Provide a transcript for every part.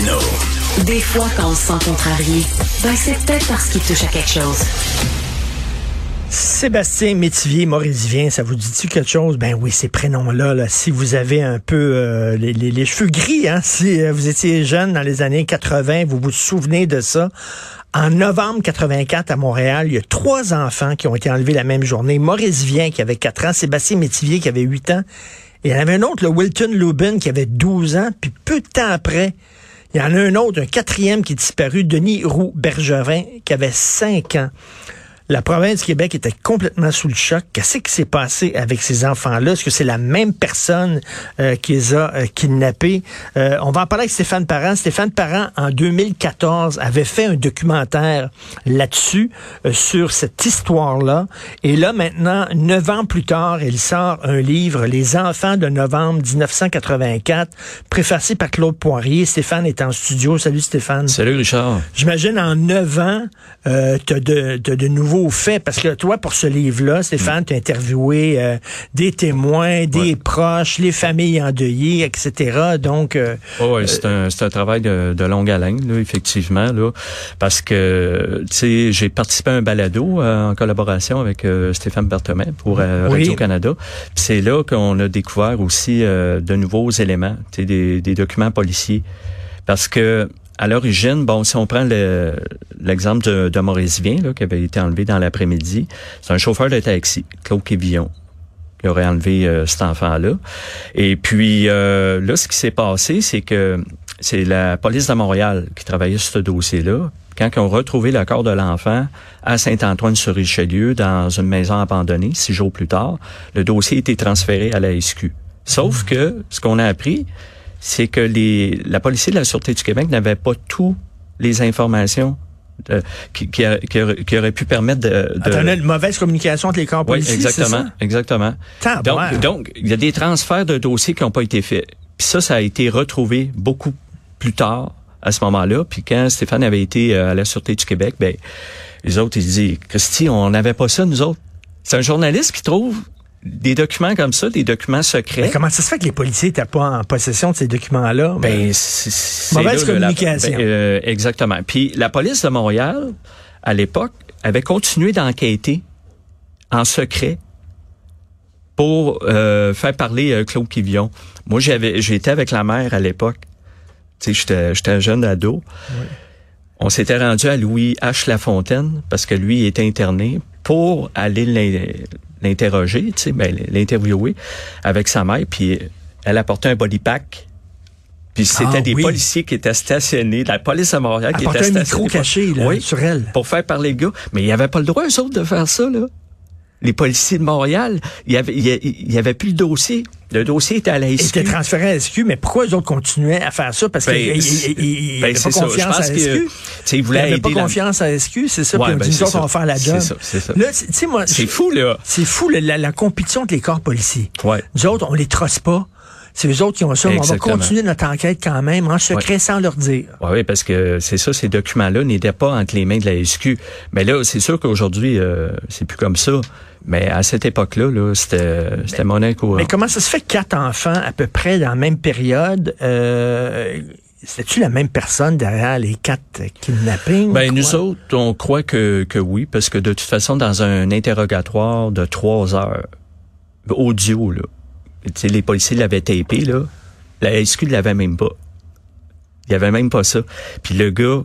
Martino. Des fois, quand on se sent contrarié, ben c'est peut-être parce qu'il touche à quelque chose. Sébastien Métivier, Maurice Vien, ça vous dit-tu quelque chose? Ben oui, ces prénoms-là, là, si vous avez un peu euh, les, les- les cheveux gris, hein, si euh, vous étiez jeune dans les années 80, vous vous souvenez de ça? En novembre 84 à Montréal, il y a trois enfants qui ont été enlevés la même journée. Maurice Vien qui avait 4 ans, Sébastien Métivier qui avait 8 ans, et il y en avait un autre, le Wilton Lubin, qui avait 12 ans, puis peu de temps après, il y en a un autre, un quatrième qui est disparu, Denis Roux Bergevin, qui avait 5 ans. La province du Québec était complètement sous le choc. Qu'est-ce qui s'est passé avec ces enfants-là? Est-ce que c'est la même personne euh, qui les a euh, kidnappés? Euh, on va en parler avec Stéphane Parent. Stéphane Parent, en 2014, avait fait un documentaire là-dessus, euh, sur cette histoire-là. Et là, maintenant, neuf ans plus tard, il sort un livre, Les enfants de novembre 1984, préfacé par Claude Poirier. Stéphane est en studio. Salut Stéphane. Salut Richard. J'imagine en neuf ans, euh, tu as de, t'as de nouveaux faits. Parce que toi, pour ce livre-là, Stéphane, tu as interviewé euh, des témoins, des Ouais. proches, les familles endeuillées, etc. Donc, euh, Oh, ouais, c'est un, un travail de, de longue haleine, là, effectivement, là, parce que, tu sais, j'ai participé à un balado euh, en collaboration avec euh, Stéphane Berthomé pour euh, Oui. Radio-Canada. Puis C'est là qu'on a découvert aussi euh, de nouveaux éléments, des, des documents policiers. Parce que, à l'origine, bon, si on prend le- l'exemple de, de Maurice Vien, là, qui avait été enlevé dans l'après-midi, c'est un chauffeur de taxi, Claude Quévillon, qui aurait enlevé euh, cet enfant-là. Et puis, euh, là, ce qui s'est passé, c'est que c'est la police de Montréal qui travaillait sur ce dossier-là. Quand ils ont retrouvé le corps de l'enfant à Saint-Antoine-sur-Richelieu, dans une maison abandonnée, six jours plus tard, le dossier a été transféré à la SQ. Sauf que, ce qu'on a appris, c'est que les, la police de la Sûreté du Québec n'avait pas toutes les informations de- qui, qui, a- qui aurait- qui auraient pu permettre de... de attends, une mauvaise communication entre les corps oui, policiers, exactement, c'est exactement. Donc, Tabarouette. donc, il y a des transferts de dossiers qui n'ont pas été faits. Puis ça, ça a été retrouvé beaucoup plus tard à ce moment-là. Puis quand Stéphane avait été euh, à la Sûreté du Québec, ben les autres, ils disaient, Christy, on n'avait pas ça, nous autres. C'est un journaliste qui trouve des documents comme ça, des documents secrets? Mais comment ça se fait que les policiers n'étaient pas en possession de ces documents-là? Ben, c'est- Mauvaise là, la- communication. ben, euh, exactement. Puis la police de Montréal, à l'époque, avait continué d'enquêter en secret pour euh, faire parler euh, Claude Quivillon. Moi, j'avais, j'étais avec la mère à l'époque. Tu sais, j'étais, j'étais un jeune ado. On s'était rendu à Louis H. Lafontaine parce que lui il était interné pour aller l'interroger, tu sais, ben, l'interviewer avec sa mère. Puis elle apportait un body pack. Puis c'était Ah, des oui. policiers qui étaient stationnés, la police à Montréal qui était un micro stationnée. caché là, Oui. sur elle. Pour faire parler le gars. Mais il n'y avait pas le droit, eux autres, de faire ça, là. Les policiers de Montréal, il y avait, il y avait plus le dossier. Le dossier était à la SQ. étaient transférés à la SQ, mais pourquoi les autres continuaient à faire ça? Parce Ben, qu'ils c'est- n'avaient ben, pas c'est ça. confiance à la SQ. ils n'avaient pas la- confiance à la SQ, c'est ça. Ouais, puis ben, c'est autres, ça. on va faire la C'est job. ça, c'est ça. Là, tu sais, moi, C'est fou, là. C'est fou, la, la compétition entre les corps policiers. Ouais. Nous autres, on les trosse pas. C'est eux autres qui ont ça. mais On va continuer notre enquête quand même, en secret, sans leur dire. Oui, oui, parce que c'est ça, ces documents-là n'étaient pas entre les mains de la SQ. Mais là, c'est sûr qu'aujourd'hui, euh, c'est plus comme ça. Mais à cette époque-là, là, c'était, c'était monnaie courante. Mais comment ça se fait quatre enfants, à peu près dans la même période, euh, c'était-tu la même personne derrière les quatre kidnappings? Ben, nous autres, on croit que, que oui, parce que de toute façon, dans un interrogatoire de trois heures, audio, là, les policiers l'avaient tapé, là, la SQ ne l'avait même pas. Il y avait même pas ça. Puis le gars,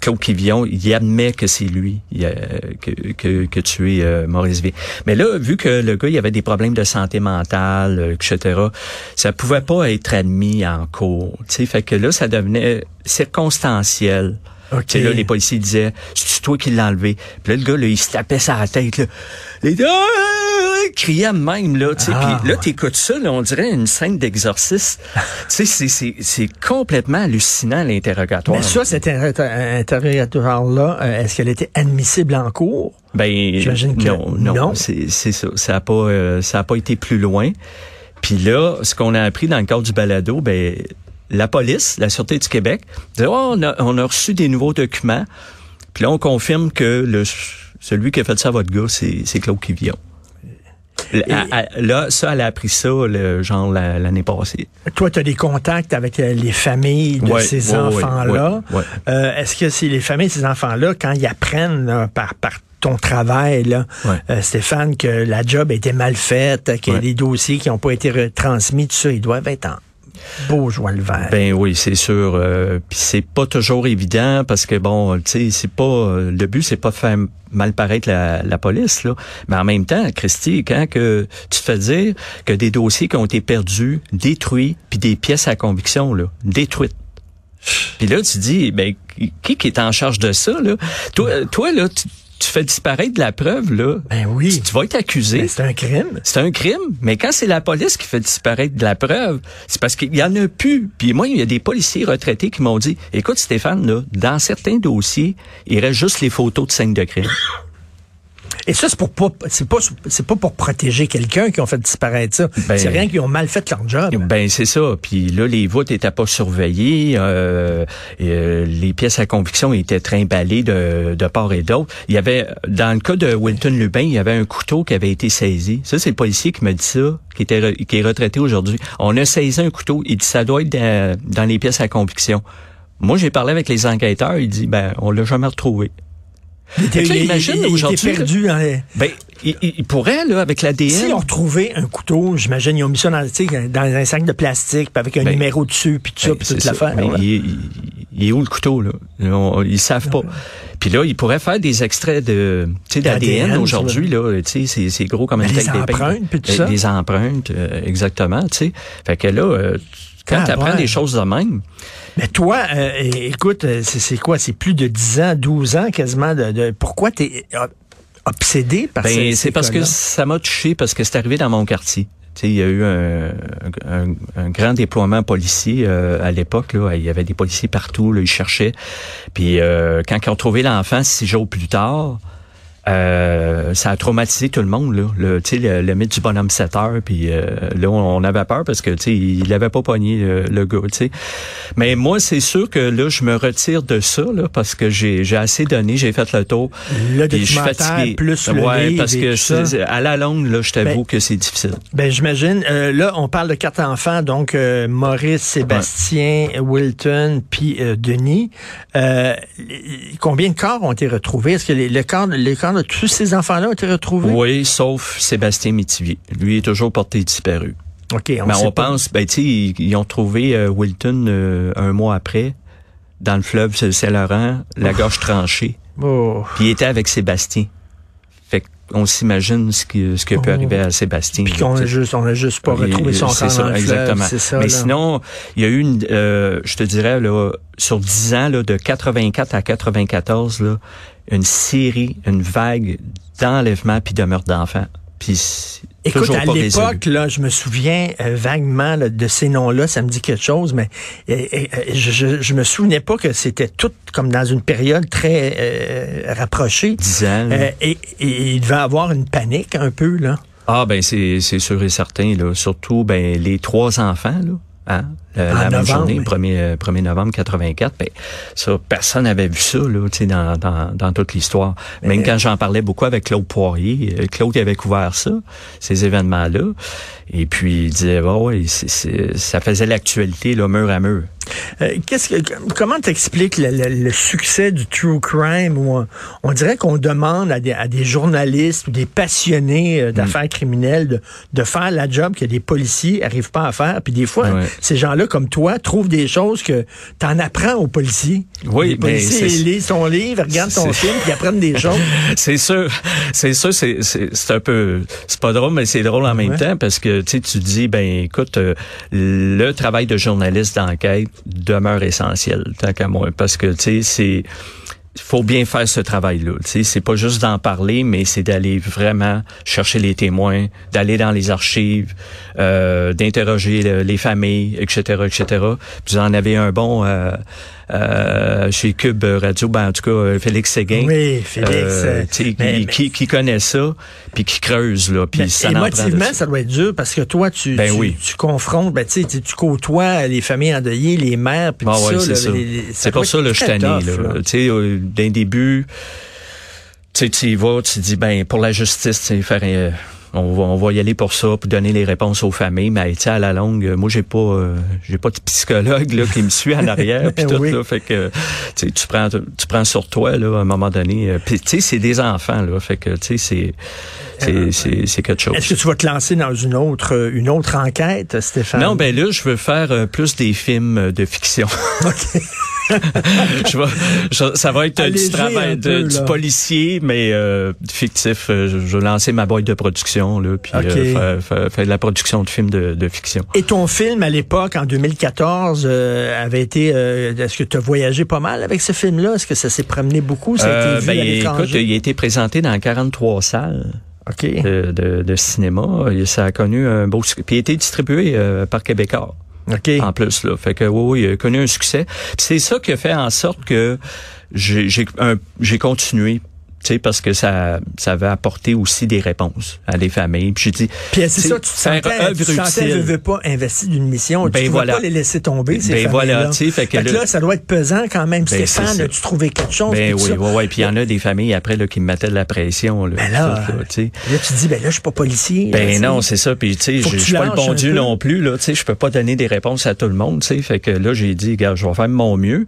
Claude Quivillon, il admet que c'est lui il a- que, que, que tué euh, Maurice V. Mais là, vu que le gars, il avait des problèmes de santé mentale, euh, etc., ça pouvait pas être admis en cours. Tu sais, fait que là, ça devenait circonstanciel. OK. Tu sais, là, les policiers disaient, c'est toi qui l'as enlevé? Puis là, le gars, là, il se tapait sa tête, là. Les gars, euh, criait même, là, tu sais. Ah, Puis là, t'écoutes ça, là, on dirait une scène d'exorcisme. tu sais, c'est- c'est c'est complètement hallucinant, l'interrogatoire. Mais ça, cet inter- interrogatoire-là, euh, est-ce qu'elle était admissible en cours? Ben, J'imagine que non, non, non. c'est c'est ça. Ça a pas, euh, ça a pas été plus loin. Puis là, ce qu'on a appris dans le cadre du balado, ben, la police, la Sûreté du Québec, disait, Oh, on, a, on a reçu des nouveaux documents. Puis là, on confirme que le, celui qui a fait ça à votre gars, c'est c'est Claude Quivillon. Là, ça, elle a appris ça, le, genre, l'année passée. Toi, tu as des contacts avec euh, les familles de ces enfants-là. Euh, est-ce que c'est les familles de ces enfants-là, quand ils apprennent par, par ton travail, là, euh, Stéphane, que la job a été mal faite, qu'il y a des dossiers qui n'ont pas été transmis, tout ça, ils doivent être en beau vert. Ben oui, c'est sûr. Euh, Puis c'est pas toujours évident parce que bon, tu sais, c'est pas le but, c'est pas de faire mal paraître la, police là, mais en même temps, Christy, quand que tu fais dire que des dossiers qui ont été perdus, détruits, puis des pièces à conviction là, détruites. Puis là, tu dis, ben qui, qui est en charge de ça là? Toi, toi là, tu tu fais disparaître de la preuve, là. Ben oui. Tu, vas être accusé. Ben, c'est un crime. C'est un crime. Mais quand c'est la police qui fait disparaître de la preuve, c'est parce qu'il y en a plus. Puis moi, il y a des policiers retraités qui m'ont dit, écoute, Stéphane, là, dans certains dossiers, il reste juste les photos de scènes de crime. Et ça, c'est pour pas, c'est pas, c'est pas pour protéger quelqu'un qui ont fait disparaître ça. Ben, c'est rien qu'ils ont mal fait leur job. Ben c'est ça. Puis là, les voûtes étaient pas surveillées. Euh, euh, les pièces à conviction étaient trimballées de, de part et d'autre. Il y avait, dans le cas de Wilton Lubin, il y avait un couteau qui avait été saisi. Ça, c'est le policier qui m'a dit ça, qui était, qui est retraité aujourd'hui. On a saisi un couteau. Il dit ça doit être dans, dans les pièces à conviction. Moi, j'ai parlé avec les enquêteurs. Il dit, ben, on l'a jamais retrouvé. Il, imagine aujourd'hui. perdu. Hein. Ben, il, pourrait, là, avec l'ADN. S'ils ont retrouvé un couteau, j'imagine, ils ont mis ça dans, dans un sac de plastique, avec un ben, numéro dessus, puis tout ça, ben, puis toute l'affaire. Ben, il, est où le couteau, là? Ils, savent pas. Puis là, ils pourraient faire des extraits de, d'ADN aujourd'hui, là. Tu sais, c'est gros comme un Des empreintes, puis tout ça. Des empreintes, euh, exactement, tu sais. Fait que là, euh, quand tu apprends des choses de même. Mais toi, euh, écoute, euh, c'est quoi? C'est plus de 10 ans, 12 ans quasiment. De, pourquoi tu es obsédé par ben, C'est parce que ça m'a touché, parce que c'est arrivé dans mon quartier. Il y a eu un, grand déploiement policier euh, à l'époque. Il y avait des policiers partout, là, ils cherchaient. Puis quand ils ont trouvé l'enfant six jours plus tard, euh, ça a traumatisé tout le monde là. Le tu sais le, mythe du bonhomme 7 heures puis euh, là on, avait peur parce que tu sais il avait pas pogné euh, le gars tu sais. Mais moi c'est sûr que là je me retire de ça là parce que j'ai assez donné j'ai fait le tour. Le documentaire plus le ouais parce que à la longue là je t'avoue ben, que c'est difficile. ben j'imagine là on parle de quatre enfants donc Maurice Sébastien Wilton puis Denis. Combien de corps ont été retrouvés? Est-ce que les, le corps les corps tous ces enfants-là ont été retrouvés? Oui, sauf Sébastien Mitivier. Lui est toujours porté disparu. OK. On Mais on pense, ben, tu sais, ils, ont trouvé euh, Wilton euh, un mois après, dans le fleuve Saint-Laurent, la gorge tranchée. Oh. Puis il était avec Sébastien. Qu'on s'imagine ce qui, ce qui peut oh. arriver à Sébastien. Puis qu'on a juste, on a juste pas retrouvé son corps dans le exactement. fleuve. Ça, Mais sinon, il y a eu une, euh, je te dirais, là, sur 10 ans, là, de 84 à 94, là, une série, une vague d'enlèvements puis de meurtres d'enfants. Puis Écoute, à l'époque, là, je me souviens euh, vaguement de ces noms-là, ça me dit quelque chose, mais euh, euh, je, je, me souvenais pas que c'était tout comme dans une période très rapprochée. Dix ans. Et, et, il devait avoir une panique un peu, là. Ah ben c'est sûr et certain, là. Surtout ben les trois enfants, là. Hein? la même journée, 1er, 1er novembre 84, ben, ça, personne n'avait vu ça là, dans, dans, dans toute l'histoire. Même quand j'en parlais beaucoup avec Claude Poirier, euh, Claude avait couvert ça, ces événements-là, et puis il disait, oh, ouais, ça faisait l'actualité là, mur à mur. Euh, qu'est-ce que, comment t'expliques le, le, succès du true crime où on, dirait qu'on demande à des, à des, journalistes ou des passionnés euh, d'affaires mm. criminelles de, de, faire la job que des policiers arrivent pas à faire. Puis des fois, ces gens-là comme toi trouvent des choses que tu en apprends aux policiers. Oui, les policiers ils lisent ton livre, regardent ton film, puis apprennent des choses. c'est sûr, c'est sûr, c'est un peu, c'est pas drôle, mais c'est drôle en même temps parce que tu tu dis ben écoute, euh, le travail de journaliste d'enquête demeure essentiel, tant qu'à moi, parce que, tu sais, c'est faut bien faire ce travail-là. C'est pas juste d'en parler, mais c'est d'aller vraiment chercher les témoins, d'aller dans les archives, euh, d'interroger les familles, etc., etc. Vous en avez un bon euh, euh, chez Cube Radio, ben, en tout cas euh, Félix Séguin. Oui, Félix. Euh, qui, qui, connaît ça, puis qui creuse là, puis ça émotivement, ça doit être dur parce que toi, tu, ben tu, confrontes, ben, tu, tu côtoies les familles endeuillées, les mères, puis ah tout ça. ça. C'est pour ça le je là. Tu sais, d'un début, tu sais, tu y vas, tu dis ben pour la justice, tu faire on va, on va y aller pour ça, pour donner les réponses aux familles. Mais tu sais, à la longue, moi j'ai pas, euh, j'ai pas de psychologue là qui me suit en arrière, puis tout là. Fait que tu prends, tu prends sur toi là à un moment donné. Euh, puis tu sais, c'est des enfants là. Fait que tu sais, c'est c'est quelque chose. Est-ce que tu vas te lancer dans une autre une autre enquête, Stéphane? Non, ben là, je veux faire plus des films de fiction. OK. je ça va être du travail de, du policier, mais euh, fictif. Euh, je, je, vais lancer ma boîte de production, là, puis euh, faire, faire, de la production de films de, de fiction. Et ton film, à l'époque, en 2014, euh, avait été... Est-ce que tu as voyagé pas mal avec ce film-là? Est-ce que ça s'est promené beaucoup? Ça a été vu ben, écoute, il a été présenté dans 43 salles. De, de, de, cinéma. Ça a connu un beau... Puis il a été distribué par Québécois. En plus, là. Fait que oui, il a connu un succès. C'est ça qui a fait en sorte que j'ai continué parce que ça, ça va apporter aussi des réponses à des familles. Puis j'ai dit, puis c'est ça, tu te sentais, tu sentais, je veux pas investir d'une mission, ben tu voilà. pas les laisser tomber ces ben voilà, tu sais, fait que, là, ça doit être pesant quand même. Ben Stéphane, as-tu trouvé quelque chose Ben oui, oui, oui. Puis il y en a des familles après là qui me mettaient de la pression. Là, ben là, là, tu dis, ben là, je suis pas policier. Ben non, c'est ça. Puis tu sais, je suis pas le bon Dieu non plus là. Tu sais, je peux pas donner des réponses à tout le monde. Tu sais, fait que là, j'ai dit, regarde, je vais faire mon mieux.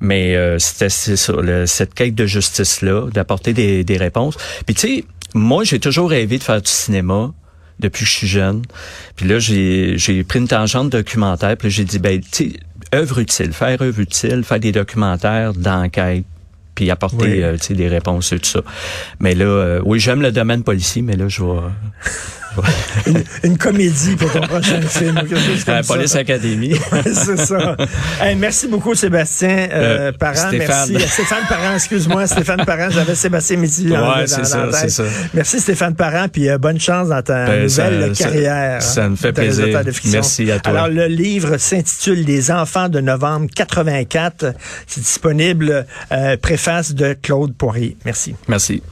Mais euh, c'était ça, cette quête de justice là, d'apporter des, des réponses puis tu sais, moi, j'ai toujours rêvé de faire du cinéma depuis que je suis jeune. Puis là, j'ai, j'ai pris une tangente documentaire. Puis j'ai dit, ben, tu sais, œuvre utile, faire œuvre utile, faire des documentaires d'enquête, puis apporter euh, sais des réponses et tout ça. Mais là, euh, oui, j'aime le domaine policier, mais là, je vais une, comédie pour ton prochain film. La Police Academy. c'est ça. merci beaucoup, Sébastien euh, euh Parent. Stéphane. Merci. Stéphane Parent, excuse-moi. Stéphane Parent, j'avais Sébastien Midi ouais, c'est ça, c'est ça. Merci, Stéphane Parent, puis euh, bonne chance dans ta ben, nouvelle carrière. Ça, me fait plaisir. Merci à toi. Alors, le livre s'intitule Les enfants de novembre 84. C'est disponible, euh, préface de Claude Poirier. Merci. Merci.